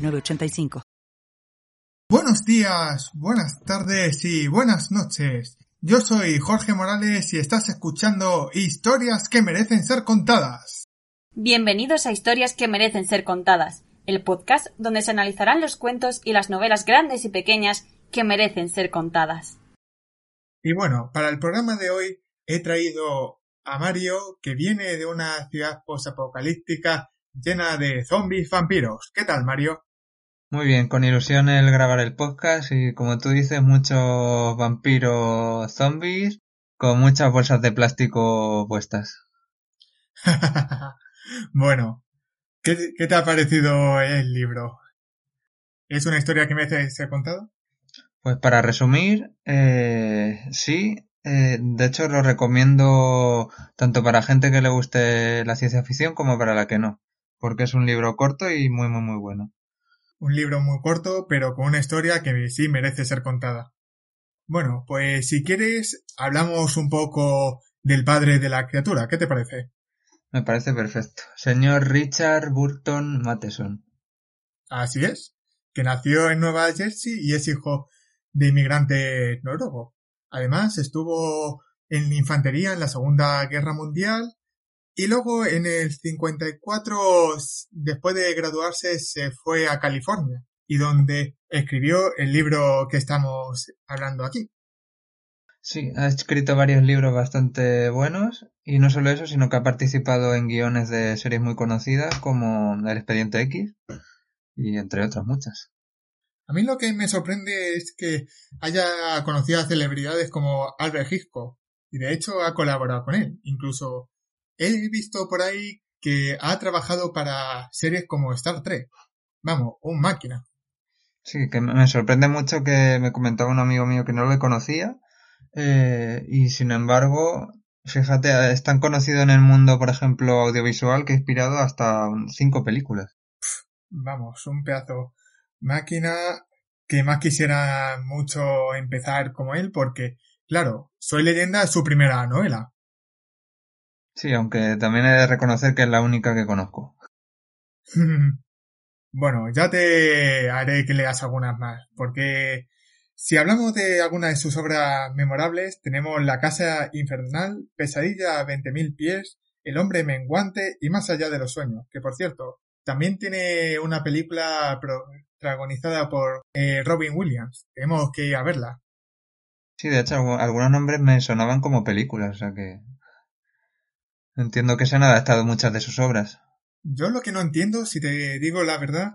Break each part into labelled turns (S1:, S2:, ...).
S1: 906985.
S2: Buenos días, buenas tardes y buenas noches. Yo soy Jorge Morales y estás escuchando Historias que merecen ser contadas.
S3: Bienvenidos a Historias que merecen ser contadas, el podcast donde se analizarán los cuentos y las novelas grandes y pequeñas que merecen ser contadas.
S2: Y bueno, para el programa de hoy he traído a Mario que viene de una ciudad posapocalíptica llena de zombies vampiros. ¿Qué tal, Mario?
S4: Muy bien, con ilusión el grabar el podcast y como tú dices, muchos vampiros zombies con muchas bolsas de plástico puestas.
S2: bueno, ¿qué, ¿qué, te ha parecido el libro? ¿Es una historia que merece ser contado?
S4: Pues para resumir, eh, sí. Eh, de hecho, lo recomiendo tanto para gente que le guste la ciencia ficción como para la que no, porque es un libro corto y muy, muy, muy bueno.
S2: Un libro muy corto, pero con una historia que sí merece ser contada. Bueno, pues si quieres, hablamos un poco del padre de la criatura. ¿Qué te parece?
S4: Me parece perfecto. Señor Richard Burton Matheson.
S2: Así es, que nació en Nueva Jersey y es hijo de inmigrante noruego. Además, estuvo en infantería en la Segunda Guerra Mundial y luego en el 54, después de graduarse, se fue a California y donde escribió el libro que estamos hablando aquí.
S4: Sí, ha escrito varios libros bastante buenos y no solo eso, sino que ha participado en guiones de series muy conocidas como El Expediente X y entre otras muchas.
S2: A mí lo que me sorprende es que haya conocido a celebridades como Albert Hitchcock y de hecho ha colaborado con él. Incluso he visto por ahí que ha trabajado para series como Star Trek. Vamos, un máquina.
S4: Sí, que me sorprende mucho que me comentaba un amigo mío que no le conocía eh, y sin embargo, fíjate, es tan conocido en el mundo, por ejemplo, audiovisual que ha inspirado hasta cinco películas.
S2: Vamos, un pedazo máquina que más quisiera mucho empezar como él porque, claro, Soy leyenda es su primera novela.
S4: Sí, aunque también he de reconocer que es la única que conozco.
S2: bueno, ya te haré que leas algunas más, porque si hablamos de algunas de sus obras memorables, tenemos La Casa Infernal, Pesadilla a 20.000 pies, El Hombre Menguante y Más Allá de los Sueños, que por cierto, también tiene una película protagonizada por eh, Robin Williams. Tenemos que ir a verla.
S4: Sí, de hecho, algunos nombres me sonaban como películas, o sea que. Entiendo que se han adaptado muchas de sus obras.
S2: Yo lo que no entiendo, si te digo la verdad,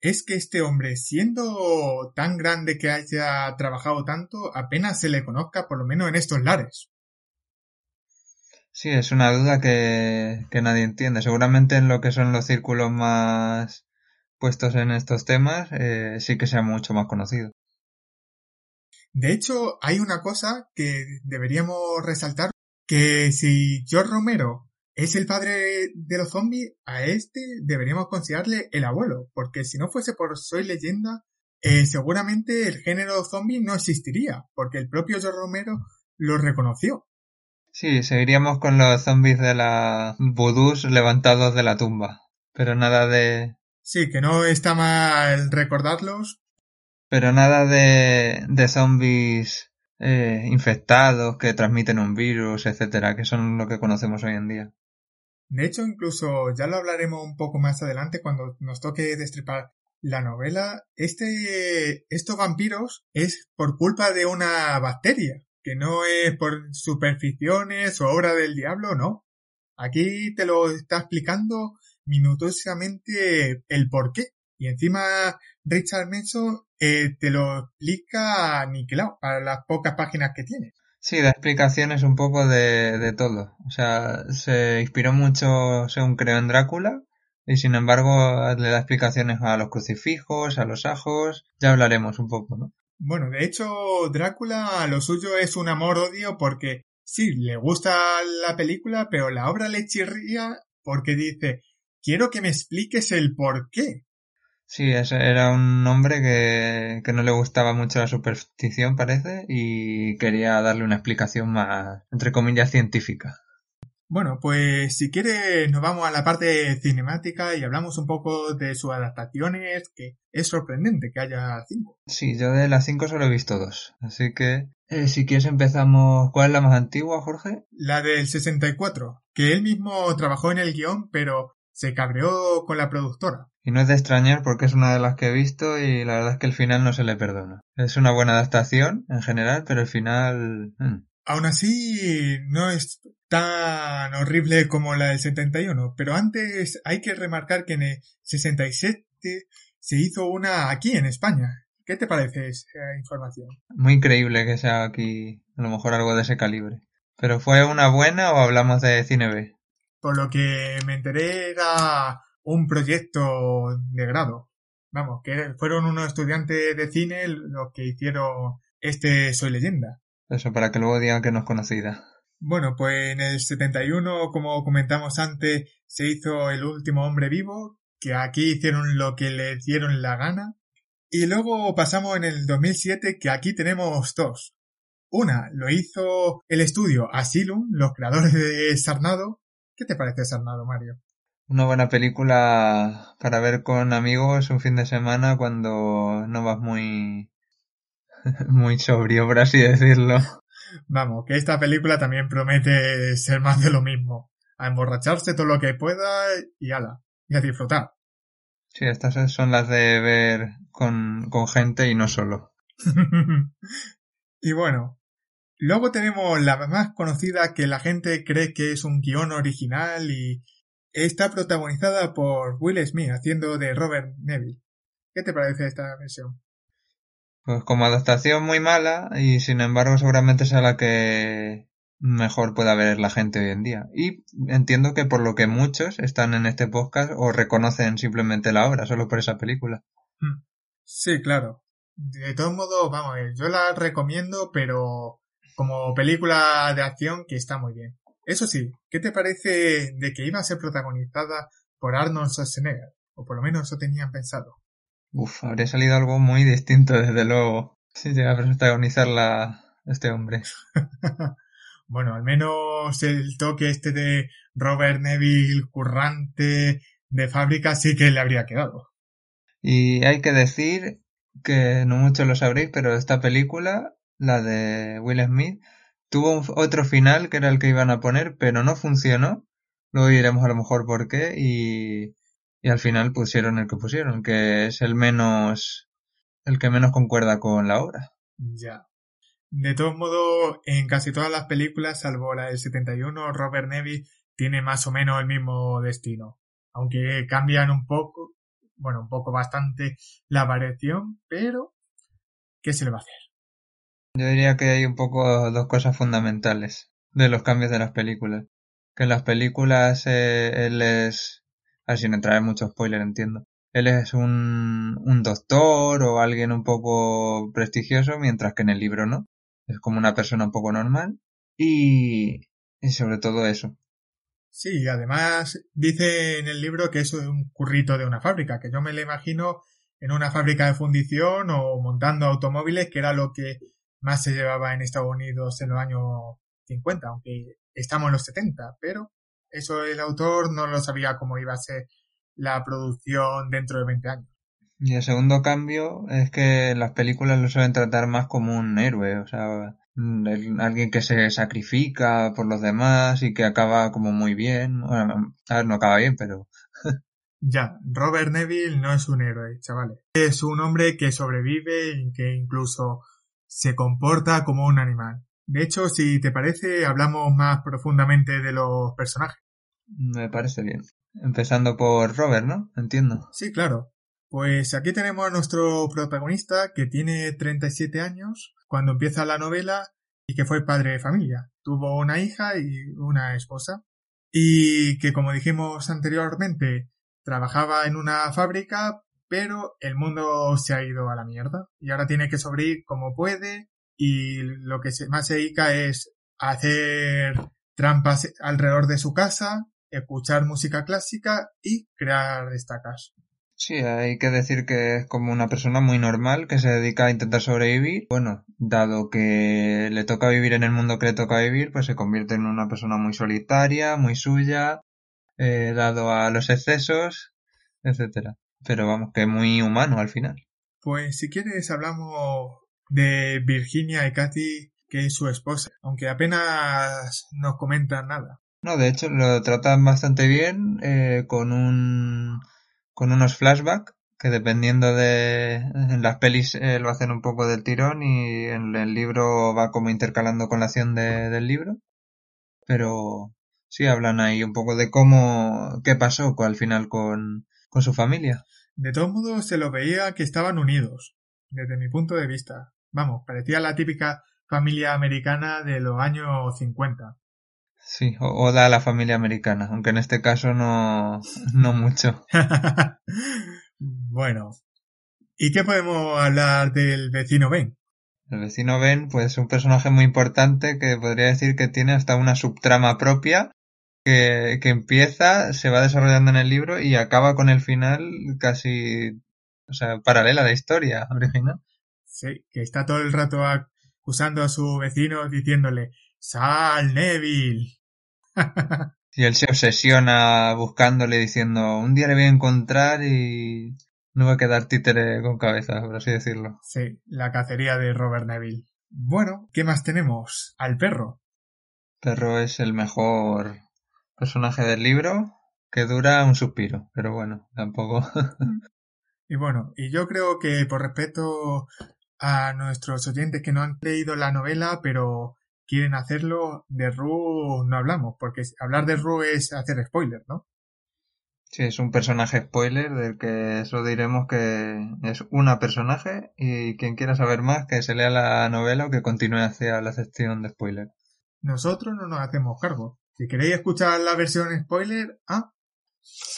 S2: es que este hombre, siendo tan grande que haya trabajado tanto, apenas se le conozca, por lo menos en estos lares.
S4: Sí, es una duda que, que nadie entiende. Seguramente en lo que son los círculos más puestos en estos temas, eh, sí que sea mucho más conocido.
S2: De hecho, hay una cosa que deberíamos resaltar, que si George Romero es el padre de los zombies, a este deberíamos considerarle el abuelo, porque si no fuese por Soy leyenda, eh, seguramente el género zombie no existiría, porque el propio George Romero lo reconoció.
S4: Sí, seguiríamos con los zombies de la vudús levantados de la tumba, pero nada de...
S2: Sí, que no está mal recordarlos.
S4: Pero nada de, de zombies eh, infectados que transmiten un virus, etcétera, que son lo que conocemos hoy en día.
S2: De hecho, incluso ya lo hablaremos un poco más adelante cuando nos toque destripar la novela. Este, estos vampiros es por culpa de una bacteria, que no es por supersticiones o obra del diablo, no. Aquí te lo está explicando minuciosamente el por qué. Y encima Richard Manson eh, te lo explica aniquilado para las pocas páginas que tiene.
S4: Sí, da explicaciones un poco de, de todo. O sea, se inspiró mucho, según creo, en Drácula Y sin embargo le da explicaciones a los crucifijos, a los ajos, ya hablaremos un poco, ¿no?
S2: Bueno, de hecho, Drácula lo suyo es un amor-odio porque sí, le gusta la película, pero la obra le chirría porque dice, quiero que me expliques el por qué.
S4: Sí, ese era un hombre que, que no le gustaba mucho la superstición, parece, y quería darle una explicación más, entre comillas, científica.
S2: Bueno, pues si quiere nos vamos a la parte cinemática y hablamos un poco de sus adaptaciones, que es sorprendente que haya cinco.
S4: Sí, yo de las cinco solo he visto dos, así que eh, si quieres empezamos... ¿Cuál es la más antigua, Jorge?
S2: La del 64, que él mismo trabajó en el guion, pero se cabreó con la productora.
S4: Y no es de extrañar porque es una de las que he visto y la verdad es que el final no se le perdona. Es una buena adaptación en general, pero el final... Hmm.
S2: Aún así, no es tan horrible como la del 71, pero antes hay que remarcar que en el 67 se hizo una aquí en España. ¿Qué te parece esa información?
S4: Muy increíble que sea aquí a lo mejor algo de ese calibre. ¿Pero fue una buena o hablamos de cine B?
S2: Por lo que me enteré era un proyecto de grado. Vamos, que fueron unos estudiantes de cine los que hicieron este Soy leyenda.
S4: Eso, para que luego digan que no es conocida.
S2: Bueno, pues en el 71, como comentamos antes, se hizo El último hombre vivo, que aquí hicieron lo que le dieron la gana. Y luego pasamos en el 2007, que aquí tenemos dos. Una lo hizo el estudio Asylum, los creadores de Sarnado. ¿Qué te parece Sarnado, Mario?
S4: Una buena película para ver con amigos un fin de semana cuando no vas muy muy sobrio, por así decirlo.
S2: Vamos, que esta película también promete ser más de lo mismo. A emborracharse todo lo que pueda y ala, y a disfrutar.
S4: Sí, estas son las de ver con, con gente y no solo.
S2: y bueno, luego tenemos la más conocida que la gente cree que es un guion original y está protagonizada por Will Smith haciendo de Robert Neville. ¿Qué te parece esta versión?
S4: Pues como adaptación muy mala y sin embargo seguramente sea la que mejor pueda ver la gente hoy en día. Y entiendo que por lo que muchos están en este podcast o reconocen simplemente la obra solo por esa película.
S2: Hmm. Sí, claro. De todos modos, vamos, yo la recomiendo, pero como película de acción que está muy bien. Eso sí, ¿qué te parece de que iba a ser protagonizada por Arnold Schwarzenegger? O por lo menos eso tenían pensado.
S4: Uf, habría salido algo muy distinto, desde luego, si llega a protagonizarla este hombre.
S2: bueno, al menos el toque este de Robert Neville, currante de fábrica, sí que le habría quedado.
S4: Y hay que decir que no muchos lo sabréis, pero esta película, la de Will Smith, tuvo otro final que era el que iban a poner, pero no funcionó. Luego diremos a lo mejor por qué y y al final pusieron el que pusieron, que es el menos, el que menos concuerda con la obra.
S2: Ya. De todos modos, en casi todas las películas, salvo la del 71, Robert Neville tiene más o menos el mismo destino. Aunque cambian un poco, bueno, un poco bastante la variación, pero ¿qué se le va a hacer?
S4: Yo diría que hay un poco dos cosas fundamentales de los cambios de las películas. Que en las películas eh, él es ver sin entrar en mucho spoiler, entiendo. Él es un, un doctor o alguien un poco prestigioso, mientras que en el libro no. Es como una persona un poco normal. Y, y sobre todo eso.
S2: Sí, además dice en el libro que eso es un currito de una fábrica, que yo me lo imagino en una fábrica de fundición o montando automóviles, que era lo que más se llevaba en Estados Unidos en los años 50, aunque estamos en los 70, pero eso el autor no lo sabía cómo iba a ser la producción dentro de 20 años.
S4: Y el segundo cambio es que las películas lo suelen tratar más como un héroe, o sea, alguien que se sacrifica por los demás y que acaba como muy bien. Bueno, a ver, no acaba bien, pero...
S2: ya, Robert Neville no es un héroe, chavales. Es un hombre que sobrevive y que incluso se comporta como un animal. De hecho, si te parece, hablamos más profundamente de los personajes.
S4: Me parece bien. Empezando por Robert, ¿no? Entiendo.
S2: Sí, claro. Pues aquí tenemos a nuestro protagonista que tiene 37 años cuando empieza la novela y que fue padre de familia. Tuvo una hija y una esposa. Y que, como dijimos anteriormente, trabajaba en una fábrica, pero el mundo se ha ido a la mierda y ahora tiene que sobrevivir como puede y lo que más se dedica es hacer trampas alrededor de su casa, escuchar música clásica y crear estacas.
S4: Sí, hay que decir que es como una persona muy normal que se dedica a intentar sobrevivir. Bueno, dado que le toca vivir en el mundo que le toca vivir, pues se convierte en una persona muy solitaria, muy suya, eh, dado a los excesos, etcétera. Pero vamos, que muy humano al final.
S2: Pues si quieres hablamos de Virginia y Kathy, que es su esposa, aunque apenas nos comentan nada.
S4: No, de hecho lo tratan bastante bien eh, con un con unos flashbacks que dependiendo de en las pelis eh, lo hacen un poco del tirón y en el libro va como intercalando con la acción de, del libro pero sí hablan ahí un poco de cómo qué pasó al final con, con su familia
S2: de todos modos se lo veía que estaban unidos desde mi punto de vista vamos parecía la típica familia americana de los años 50
S4: Sí, o, da a la familia americana, aunque en este caso no, no mucho.
S2: bueno, ¿y qué podemos hablar del vecino Ben?
S4: El vecino Ben, pues es un personaje muy importante que podría decir que tiene hasta una subtrama propia que, que empieza, se va desarrollando en el libro y acaba con el final casi, o sea, paralela a la historia original.
S2: Sí, que está todo el rato acusando a su vecino diciéndole, Sal, Neville.
S4: y él se obsesiona buscándole diciendo, un día le voy a encontrar y no va a quedar títere con cabeza, por así decirlo.
S2: Sí, la cacería de Robert Neville. Bueno, ¿qué más tenemos? Al perro.
S4: Perro es el mejor personaje del libro que dura un suspiro, pero bueno, tampoco.
S2: y bueno, y yo creo que por respeto a nuestros oyentes que no han leído la novela, pero quieren hacerlo, de Ru no hablamos, porque hablar de Ru es hacer spoiler, ¿no?
S4: Sí, es un personaje spoiler del que eso diremos que es una personaje y quien quiera saber más que se lea la novela o que continúe hacia la sección de spoiler.
S2: Nosotros no nos hacemos cargo. Si queréis escuchar la versión spoiler, ah,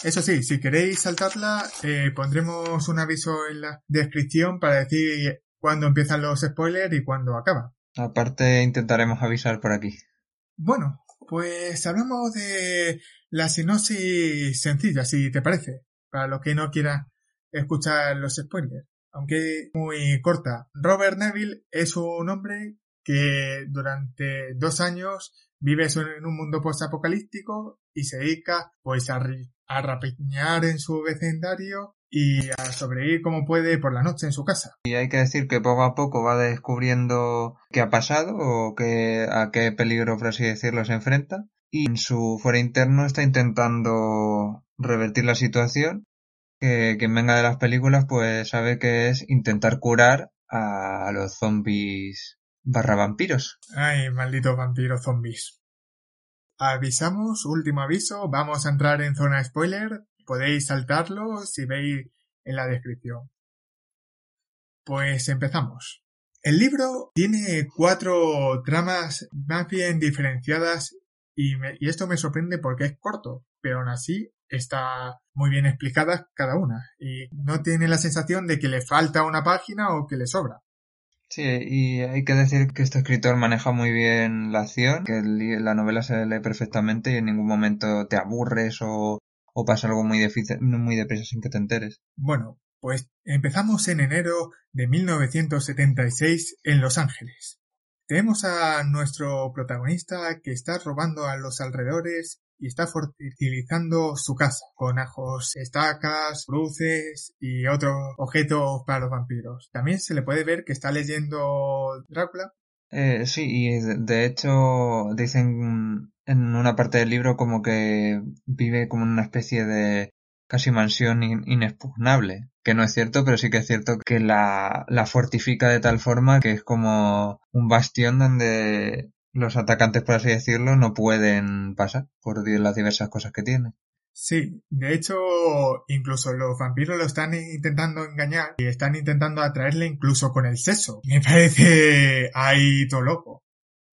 S2: eso sí, si queréis saltarla, eh, pondremos un aviso en la descripción para decir cuándo empiezan los spoilers y cuándo acaba.
S4: Aparte intentaremos avisar por aquí.
S2: Bueno, pues hablamos de la sinopsis sencilla, si te parece, para los que no quieran escuchar los spoilers, aunque muy corta. Robert Neville es un hombre que durante dos años vive en un mundo post-apocalíptico y se dedica pues a, a rapiñar en su vecindario y a sobrevivir como puede por la noche en su casa.
S4: Y hay que decir que poco a poco va descubriendo qué ha pasado o a qué peligro, por así decirlo, se enfrenta. Y en su fuera interno está intentando revertir la situación. Que quien venga de las películas pues sabe que es intentar curar a los zombies barra vampiros.
S2: Ay, malditos vampiros zombies. Avisamos, último aviso, vamos a entrar en zona spoiler, podéis saltarlo si veis en la descripción. Pues empezamos. El libro tiene cuatro tramas más bien diferenciadas y, esto me sorprende porque es corto, pero aún así está muy bien explicada cada una y no tiene la sensación de que le falta una página o que le sobra.
S4: Sí, y hay que decir que este escritor maneja muy bien la acción, que la novela se lee perfectamente y en ningún momento te aburres o pasa algo muy, muy deprisa sin que te enteres.
S2: Bueno, pues empezamos en enero de 1976 en Los Ángeles. Tenemos a nuestro protagonista que está robando a los alrededores y está fortificando su casa con ajos, estacas, cruces y otros objetos para los vampiros. También se le puede ver que está leyendo Drácula.
S4: Eh, sí, y de hecho dicen en una parte del libro como que vive como en una especie de casi mansión inexpugnable, que no es cierto, pero sí que es cierto que la fortifica de tal forma que es como un bastión donde los atacantes, por así decirlo, no pueden pasar por las diversas cosas que tiene.
S2: Sí, de hecho, incluso los vampiros lo están intentando engañar y están intentando atraerle incluso con el sexo. Me parece ahí todo loco.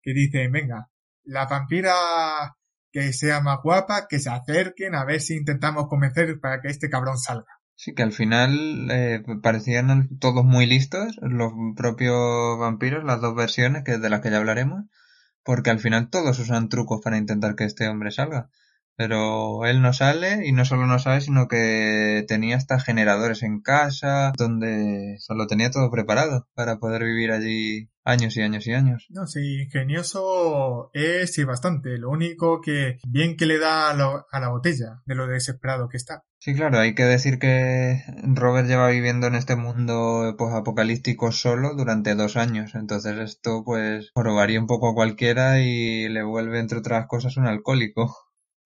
S2: Que dicen, venga, la vampira que sea más guapa, que se acerquen, a ver si intentamos convencer para que este cabrón salga.
S4: Sí, que al final eh, parecían todos muy listos, los propios vampiros, las dos versiones que de las que ya hablaremos, porque al final todos usan trucos para intentar que este hombre salga. Pero él no sale y no solo no sale, sino que tenía hasta generadores en casa, donde solo tenía todo preparado para poder vivir allí años y años y años.
S2: No, sí, ingenioso es sí bastante. Lo único que bien que le da a, a la botella de lo desesperado que está.
S4: Sí, claro, hay que decir que Robert lleva viviendo en este mundo pues, apocalíptico solo durante dos años. Entonces esto pues probaría un poco a cualquiera y le vuelve entre otras cosas un alcohólico.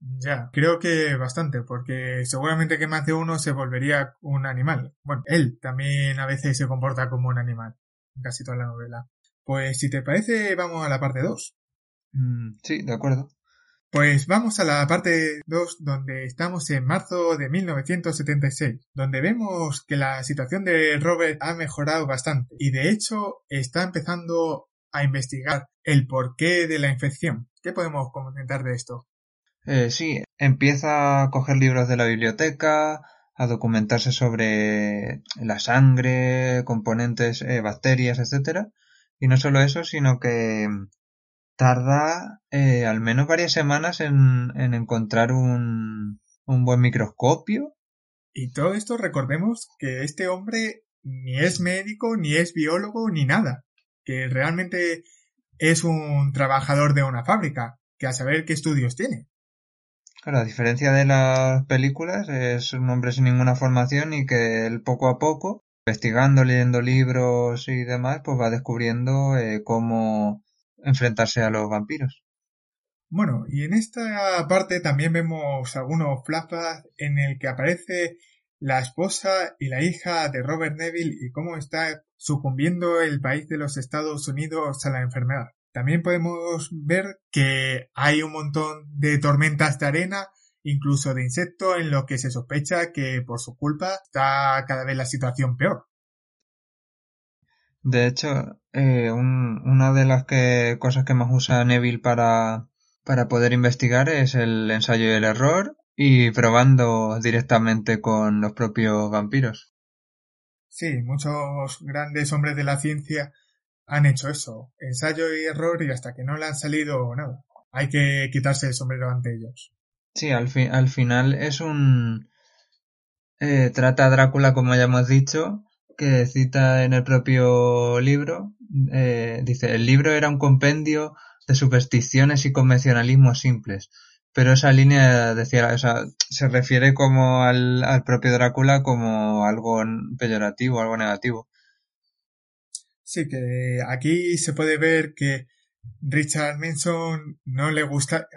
S2: Ya, creo que bastante, porque seguramente que más de uno se volvería un animal. Bueno, él también a veces se comporta como un animal, casi toda la novela. Pues si te parece, vamos a la parte 2.
S4: Mm, sí, de acuerdo.
S2: Pues vamos a la parte 2 donde estamos en marzo de 1976, donde vemos que la situación de Robert ha mejorado bastante y de hecho está empezando a investigar el porqué de la infección. ¿Qué podemos comentar de esto?
S4: Eh, sí, empieza a coger libros de la biblioteca, a documentarse sobre la sangre, componentes, eh, bacterias, etcétera. Y no solo eso, sino que tarda eh, al menos varias semanas en, en encontrar un, un buen microscopio.
S2: Y todo esto recordemos que este hombre ni es médico, ni es biólogo, ni nada. Que realmente es un trabajador de una fábrica, que a saber qué estudios tiene.
S4: Claro, a diferencia de las películas, es un hombre sin ninguna formación y que él poco a poco, investigando, leyendo libros y demás, pues va descubriendo eh, cómo enfrentarse a los vampiros.
S2: Bueno, y en esta parte también vemos algunos flashbacks en el que aparece la esposa y la hija de Robert Neville y cómo está sucumbiendo el país de los Estados Unidos a la enfermedad. También podemos ver que hay un montón de tormentas de arena, incluso de insectos, en lo que se sospecha que por su culpa está cada vez la situación peor.
S4: De hecho, eh, una de las que, cosas que más usa Neville para, para poder investigar es el ensayo y el error y probando directamente con los propios vampiros.
S2: Sí, muchos grandes hombres de la ciencia han hecho eso, ensayo y error y hasta que no le han salido nada. Hay que quitarse el sombrero ante ellos.
S4: Sí, al, al final es un... Eh, trata a Drácula, como ya hemos dicho, que cita en el propio libro. Eh, dice, el libro era un compendio de supersticiones y convencionalismos simples. Pero esa línea decía, o sea, se refiere como al, al propio Drácula como algo peyorativo, algo negativo.
S2: Sí, que aquí se puede ver que Richard Manson no le gustaba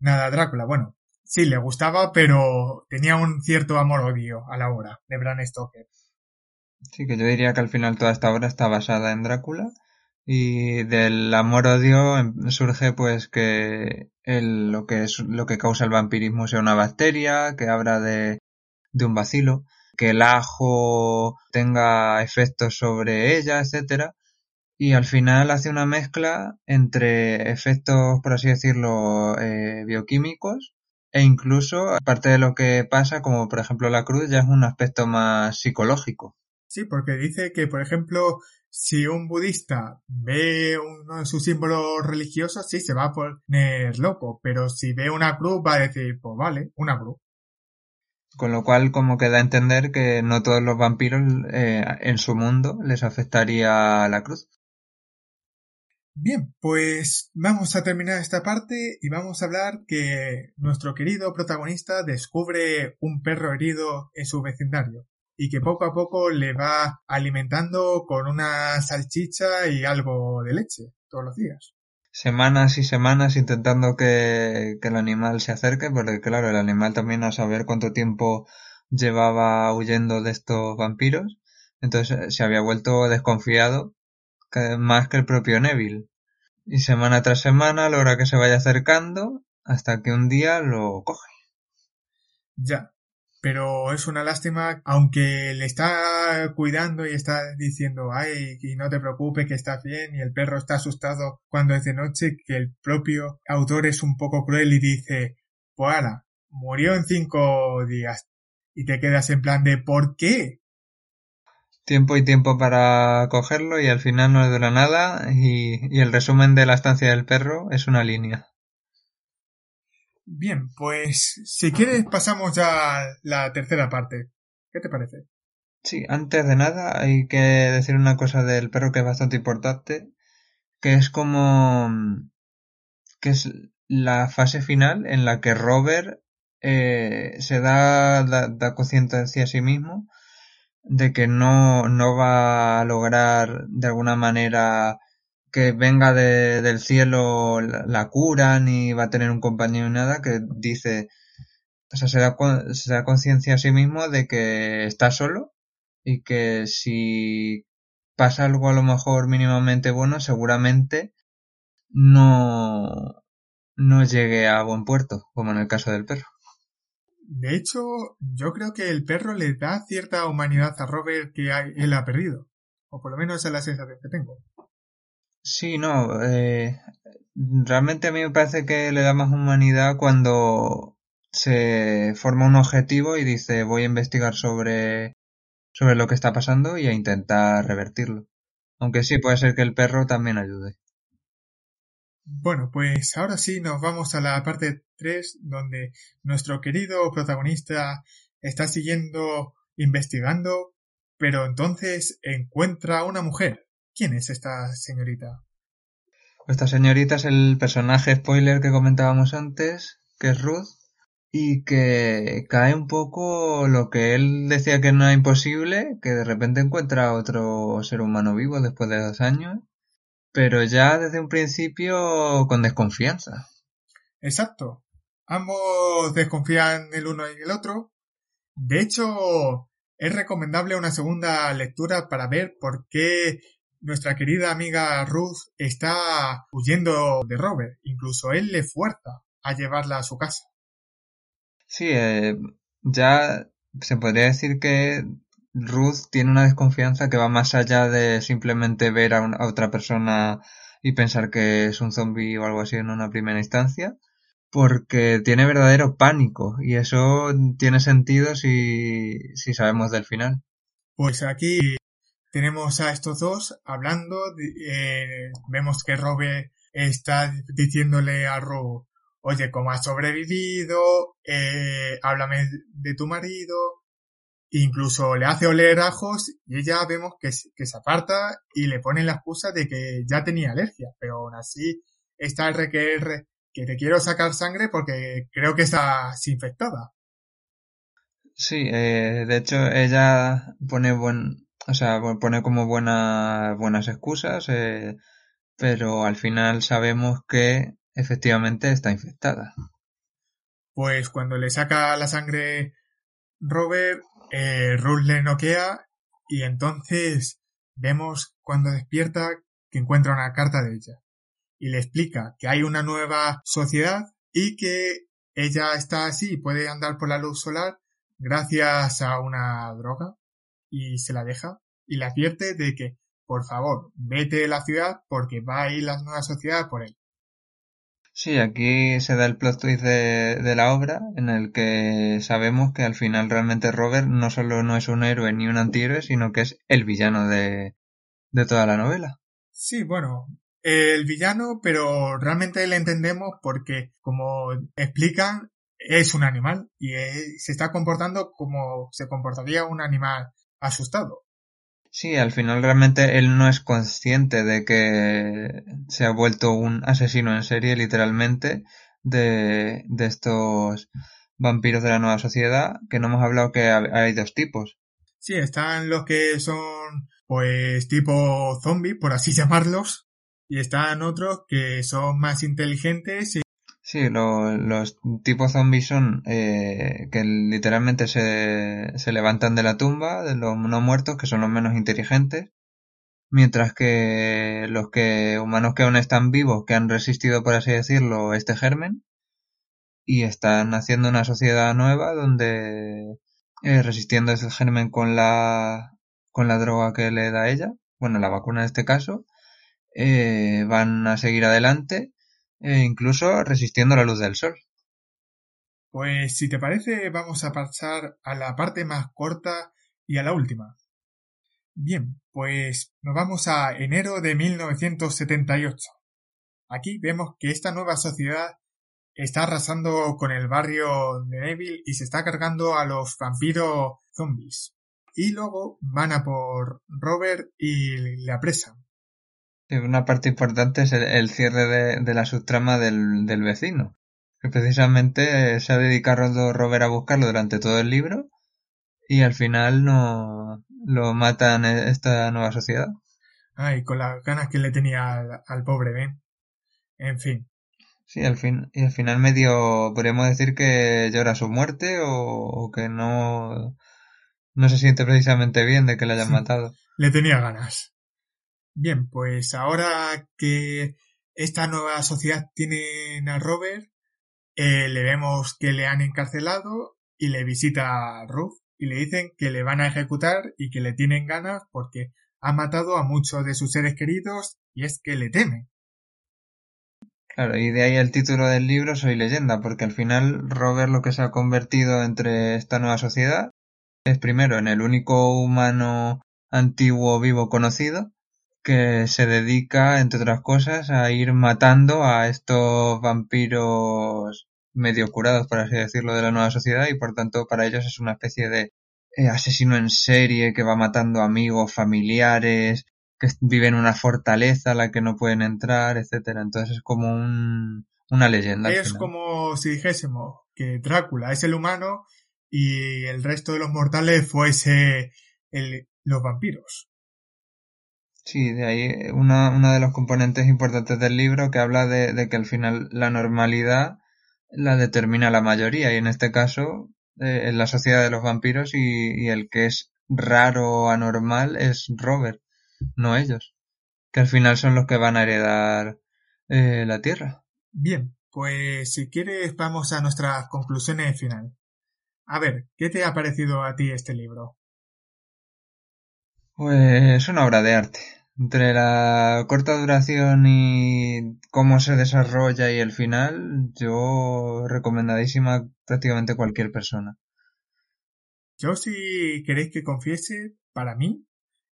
S2: nada a Drácula. Bueno, sí le gustaba, pero tenía un cierto amor-odio a la obra de Bram Stoker.
S4: Sí, que yo diría que al final toda esta obra está basada en Drácula y del amor-odio em, surge pues que el, lo que es lo que causa el vampirismo sea una bacteria que habla de, de un vacilo que el ajo tenga efectos sobre ella, etcétera, y al final hace una mezcla entre efectos, por así decirlo, eh, bioquímicos e incluso, aparte de lo que pasa, como por ejemplo la cruz, ya es un aspecto más psicológico.
S2: Sí, porque dice que, por ejemplo, si un budista ve uno de sus símbolos religiosos, sí, se va a poner loco, pero si ve una cruz va a decir, pues vale, una cruz.
S4: Con lo cual, como que da a entender que no todos los vampiros eh, en su mundo les afectaría la cruz.
S2: Bien, pues vamos a terminar esta parte y vamos a hablar que nuestro querido protagonista descubre un perro herido en su vecindario y que poco a poco le va alimentando con una salchicha y algo de leche todos los días
S4: semanas y semanas intentando que, el animal se acerque, porque claro, el animal también a saber cuánto tiempo llevaba huyendo de estos vampiros, entonces eh, se había vuelto desconfiado más que el propio Neville. Y semana tras semana logra que se vaya acercando hasta que un día lo coge.
S2: Ya. Pero es una lástima, aunque le está cuidando y está diciendo, ay, y no te preocupes que estás bien, y el perro está asustado cuando es de noche, que el propio autor es un poco cruel y dice, pues murió en cinco días. Y te quedas en plan de, ¿por qué?
S4: Tiempo y tiempo para cogerlo y al final no le dura nada y, y el resumen de la estancia del perro es una línea.
S2: Bien, pues si quieres pasamos ya a la tercera parte. ¿Qué te parece?
S4: Sí, antes de nada hay que decir una cosa del perro que es bastante importante, que es como que es la fase final en la que Robert eh, se da, da, da conciencia a sí mismo de que no, no va a lograr de alguna manera que venga de, del cielo la, cura ni va a tener un compañero ni nada que dice o sea se da, se da conciencia a sí mismo de que está solo y que si pasa algo a lo mejor mínimamente bueno seguramente no no llegue a buen puerto como en el caso del perro
S2: de hecho, yo creo que el perro le da cierta humanidad a Robert que él ha perdido. O por lo menos es la sensación que tengo.
S4: Sí, no. Eh, realmente a mí me parece que le da más humanidad cuando se forma un objetivo y dice voy a investigar sobre, sobre lo que está pasando y a intentar revertirlo. Aunque sí puede ser que el perro también ayude.
S2: Bueno, pues ahora sí nos vamos a la parte 3 donde nuestro querido protagonista está siguiendo investigando, pero entonces encuentra a una mujer. ¿Quién es esta señorita?
S4: Esta señorita es el personaje spoiler que comentábamos antes, que es Ruth, y que cae un poco lo que él decía que no era imposible, que de repente encuentra a otro ser humano vivo después de dos años pero ya desde un principio con desconfianza.
S2: Exacto. Ambos desconfían el uno y el otro. De hecho, es recomendable una segunda lectura para ver por qué nuestra querida amiga Ruth está huyendo de Robert. Incluso él le fuerza a llevarla a su casa.
S4: Sí, eh, ya se podría decir que Ruth tiene una desconfianza que va más allá de simplemente ver a, otra persona y pensar que es un zombie o algo así en una primera instancia, porque tiene verdadero pánico y eso tiene sentido si, si sabemos del final.
S2: Pues aquí tenemos a estos dos hablando, eh, vemos que Robert está diciéndole a Ruth, oye, ¿cómo has sobrevivido? Eh, háblame de tu marido, Incluso le hace oler ajos y ella vemos que, se aparta y le pone la excusa de que ya tenía alergia, pero aún así está el requer que te quiero sacar sangre porque creo que estás infectada.
S4: Sí, eh, de hecho ella pone buen, o sea, pone como buena, buenas excusas, eh, pero al final sabemos que efectivamente está infectada.
S2: Pues cuando le saca la sangre Robert eh, Ruth le noquea y entonces vemos cuando despierta que encuentra una carta de ella y le explica que hay una nueva sociedad y que ella está así y puede andar por la luz solar gracias a una droga y se la deja y le advierte de que por favor vete de la ciudad porque va a ir la nueva sociedad por él.
S4: Sí, aquí se da el plot twist de, de, la obra en el que sabemos que al final realmente Robert no solo no es un héroe ni un antihéroe, sino que es el villano de, de toda la novela.
S2: Sí, bueno, el villano, pero realmente le entendemos porque, como explican, es un animal y se está comportando como se comportaría un animal asustado.
S4: Sí, al final realmente él no es consciente de que se ha vuelto un asesino en serie, literalmente, de, de estos vampiros de la nueva sociedad, que no hemos hablado que hay dos tipos.
S2: Sí, están los que son, pues, tipo zombie, por así llamarlos, y están otros que son más inteligentes y
S4: Sí, lo, los tipos zombies son eh, que literalmente se, se levantan de la tumba, de los no muertos, que son los menos inteligentes, mientras que los que humanos que aún están vivos, que han resistido, por así decirlo, este germen, y están haciendo una sociedad nueva donde eh, resistiendo ese germen con la, con la droga que le da ella, bueno, la vacuna en este caso, eh, van a seguir adelante, e incluso resistiendo la luz del sol.
S2: Pues si te parece, vamos a pasar a la parte más corta y a la última. Bien, pues nos vamos a enero de 1978. Aquí vemos que esta nueva sociedad está arrasando con el barrio de Neville y se está cargando a los vampiros zombies. Y luego van a por Robert y le apresan.
S4: Una parte importante es el, cierre de, la subtrama del, vecino. Que precisamente se ha dedicado Robert a buscarlo durante todo el libro y al final no lo matan esta nueva sociedad.
S2: Ay, con las ganas que le tenía al, pobre Ben. En fin.
S4: Sí, al fin, y al final medio podríamos decir que llora su muerte o, que no, no se siente precisamente bien de que le hayan matado.
S2: Le tenía ganas. Bien, pues ahora que esta nueva sociedad tiene a Robert, eh, le vemos que le han encarcelado y le visita a Ruth y le dicen que le van a ejecutar y que le tienen ganas porque ha matado a muchos de sus seres queridos y es que le teme.
S4: Claro, y de ahí el título del libro Soy leyenda, porque al final Robert lo que se ha convertido entre esta nueva sociedad es primero en el único humano antiguo vivo conocido que se dedica, entre otras cosas, a ir matando a estos vampiros medio curados, por así decirlo, de la nueva sociedad y por tanto para ellos es una especie de eh, asesino en serie que va matando amigos, familiares, que vive en una fortaleza a la que no pueden entrar, etcétera. Entonces es como un, una leyenda.
S2: Es como si dijésemos que Drácula es el humano y el resto de los mortales fuese el, los vampiros.
S4: Sí, de ahí una, una de los componentes importantes del libro que habla de, de, que al final la normalidad la determina la mayoría y en este caso eh, en la sociedad de los vampiros y, y el que es raro o anormal es Robert no ellos, que al final son los que van a heredar eh, la Tierra.
S2: Bien, pues si quieres vamos a nuestras conclusiones final. A ver, ¿qué te ha parecido a ti este libro?
S4: Pues es una obra de arte. Entre la corta duración y cómo se desarrolla y el final, yo recomendadísima prácticamente cualquier persona.
S2: Yo si queréis que confiese, para mí,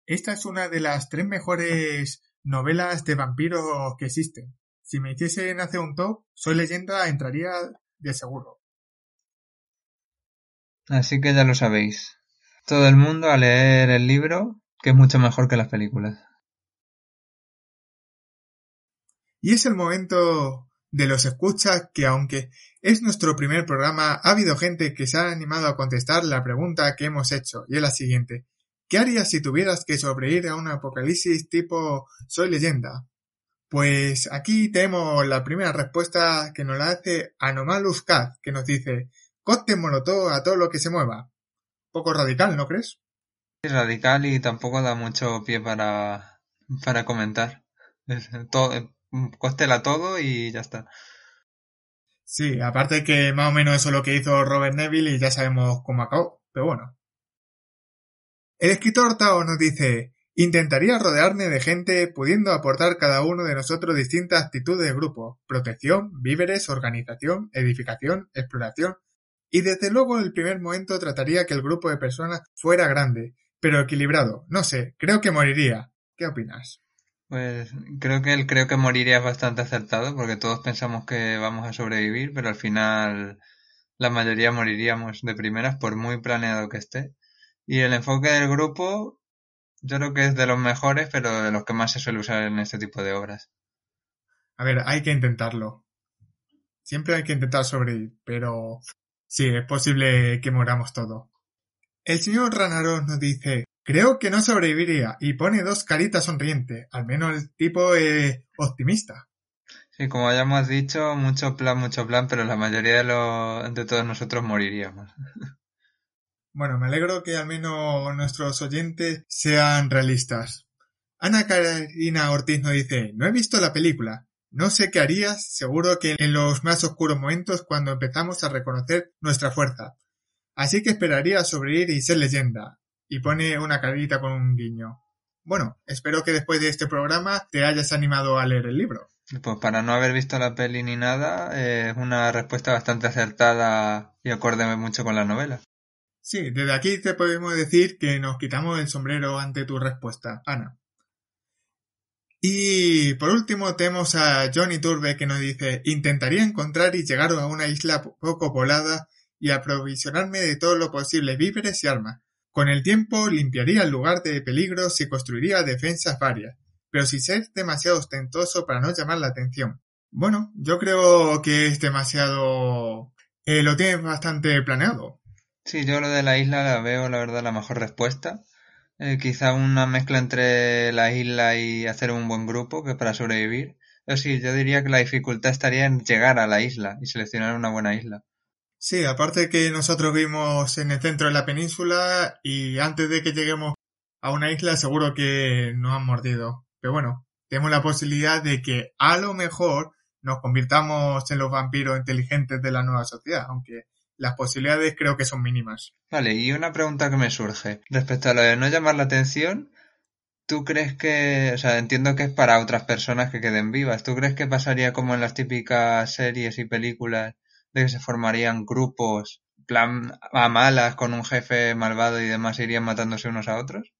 S2: esta es una de las tres mejores novelas de vampiros que existen. Si me hiciesen hacer un top, Soy leyenda entraría de seguro.
S4: Así que ya lo sabéis. Todo el mundo a leer el libro, que es mucho mejor que las películas.
S2: Y es el momento de los escuchas que aunque es nuestro primer programa, ha habido gente que se ha animado a contestar la pregunta que hemos hecho, y es la siguiente. ¿Qué harías si tuvieras que sobrevivir a un apocalipsis tipo Soy leyenda? Pues aquí tenemos la primera respuesta que nos la hace Anomalus Cat, que nos dice Coste molotov a todo lo que se mueva. Poco radical, ¿no crees?
S4: Radical y tampoco da mucho pie para, para comentar. Todo, cóstela todo y ya está.
S2: Sí, aparte que más o menos eso es lo que hizo Robert Neville y ya sabemos cómo acabó. Pero bueno, el escritor Tao nos dice, intentaría rodearme de gente pudiendo aportar cada uno de nosotros distintas actitudes de grupo, protección, víveres, organización, edificación, exploración, y desde luego en el primer momento trataría que el grupo de personas fuera grande, pero equilibrado. No sé, creo que moriría. ¿Qué opinas?
S4: Pues creo que el creo que moriría es bastante acertado porque todos pensamos que vamos a sobrevivir, pero al final la mayoría moriríamos de primeras por muy planeado que esté. Y el enfoque del grupo, yo creo que es de los mejores, pero de los que más se suele usar en este tipo de obras.
S2: A ver, hay que intentarlo. Siempre hay que intentar sobrevivir, pero sí, es posible que moramos todo. El señor Ranaros nos dice, creo que no sobreviviría y pone dos caritas sonrientes, al menos el tipo es optimista.
S4: Sí, como ya hemos dicho, mucho plan, mucho plan, pero la mayoría de, los, de todos nosotros moriríamos.
S2: Bueno, me alegro que al menos nuestros oyentes sean realistas. Ana Karina Ortiz nos dice, no he visto la película. No sé qué harías, seguro que en los más oscuros momentos cuando empezamos a reconocer nuestra fuerza. Así que esperaría sobrevivir y ser leyenda. Y pone una carita con un guiño. Bueno, espero que después de este programa te hayas animado a leer el libro.
S4: Pues para no haber visto la peli ni nada, es una respuesta bastante acertada y acorde mucho con la novela.
S2: Sí, desde aquí te podemos decir que nos quitamos el sombrero ante tu respuesta, Ana. Y por último tenemos a Johnny Turbe que nos dice intentaría encontrar y llegar a una isla poco poblada y aprovisionarme de todo lo posible víveres y armas. Con el tiempo limpiaría el lugar de peligros y construiría defensas varias, pero sin ser demasiado ostentoso para no llamar la atención. Bueno, yo creo que es demasiado... Eh, lo tienes bastante planeado.
S4: Sí, yo lo de la isla la veo, la verdad, la mejor respuesta. Eh, quizá una mezcla entre la isla y hacer un buen grupo que para sobrevivir. Pero sí, yo diría que la dificultad estaría en llegar a la isla y seleccionar una buena isla.
S2: Sí, aparte que nosotros vimos en el centro de la península y antes de que lleguemos a una isla seguro que nos han mordido. Pero bueno, tenemos la posibilidad de que a lo mejor nos convirtamos en los vampiros inteligentes de la nueva sociedad, aunque las posibilidades creo que son mínimas.
S4: Vale, y una pregunta que me surge. Respecto a lo de no llamar la atención, ¿tú crees que, o sea, entiendo que es para otras personas que queden vivas, ¿tú crees que pasaría como en las típicas series y películas de que se formarían grupos, plan a malas, con un jefe malvado y demás, irían matándose unos a otros?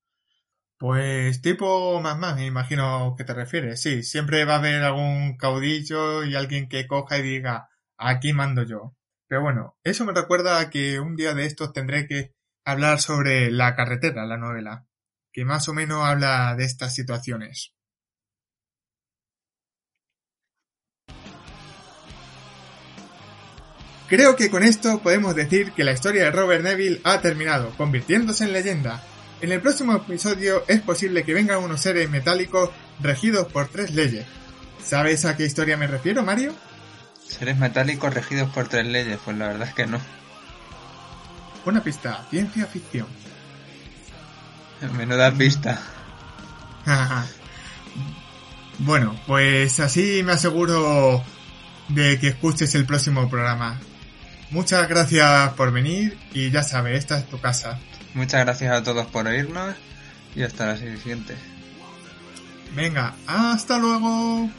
S2: Pues tipo más más, me imagino que te refieres. Sí, siempre va a haber algún caudillo y alguien que coja y diga, aquí mando yo. Pero bueno, eso me recuerda a que un día de estos tendré que hablar sobre La carretera, la novela, que más o menos habla de estas situaciones. Creo que con esto podemos decir que la historia de Robert Neville ha terminado, convirtiéndose en leyenda. En el próximo episodio es posible que vengan unos seres metálicos regidos por tres leyes. ¿Sabes a qué historia me refiero, Mario?
S4: Seres metálicos regidos por tres leyes, pues la verdad es que no.
S2: Una pista, ciencia ficción.
S4: Menuda pista.
S2: bueno, pues así me aseguro de que escuches el próximo programa. Muchas gracias por venir y ya sabes, esta es tu casa.
S4: Muchas gracias a todos por oírnos y hasta la siguiente.
S2: Venga, hasta luego.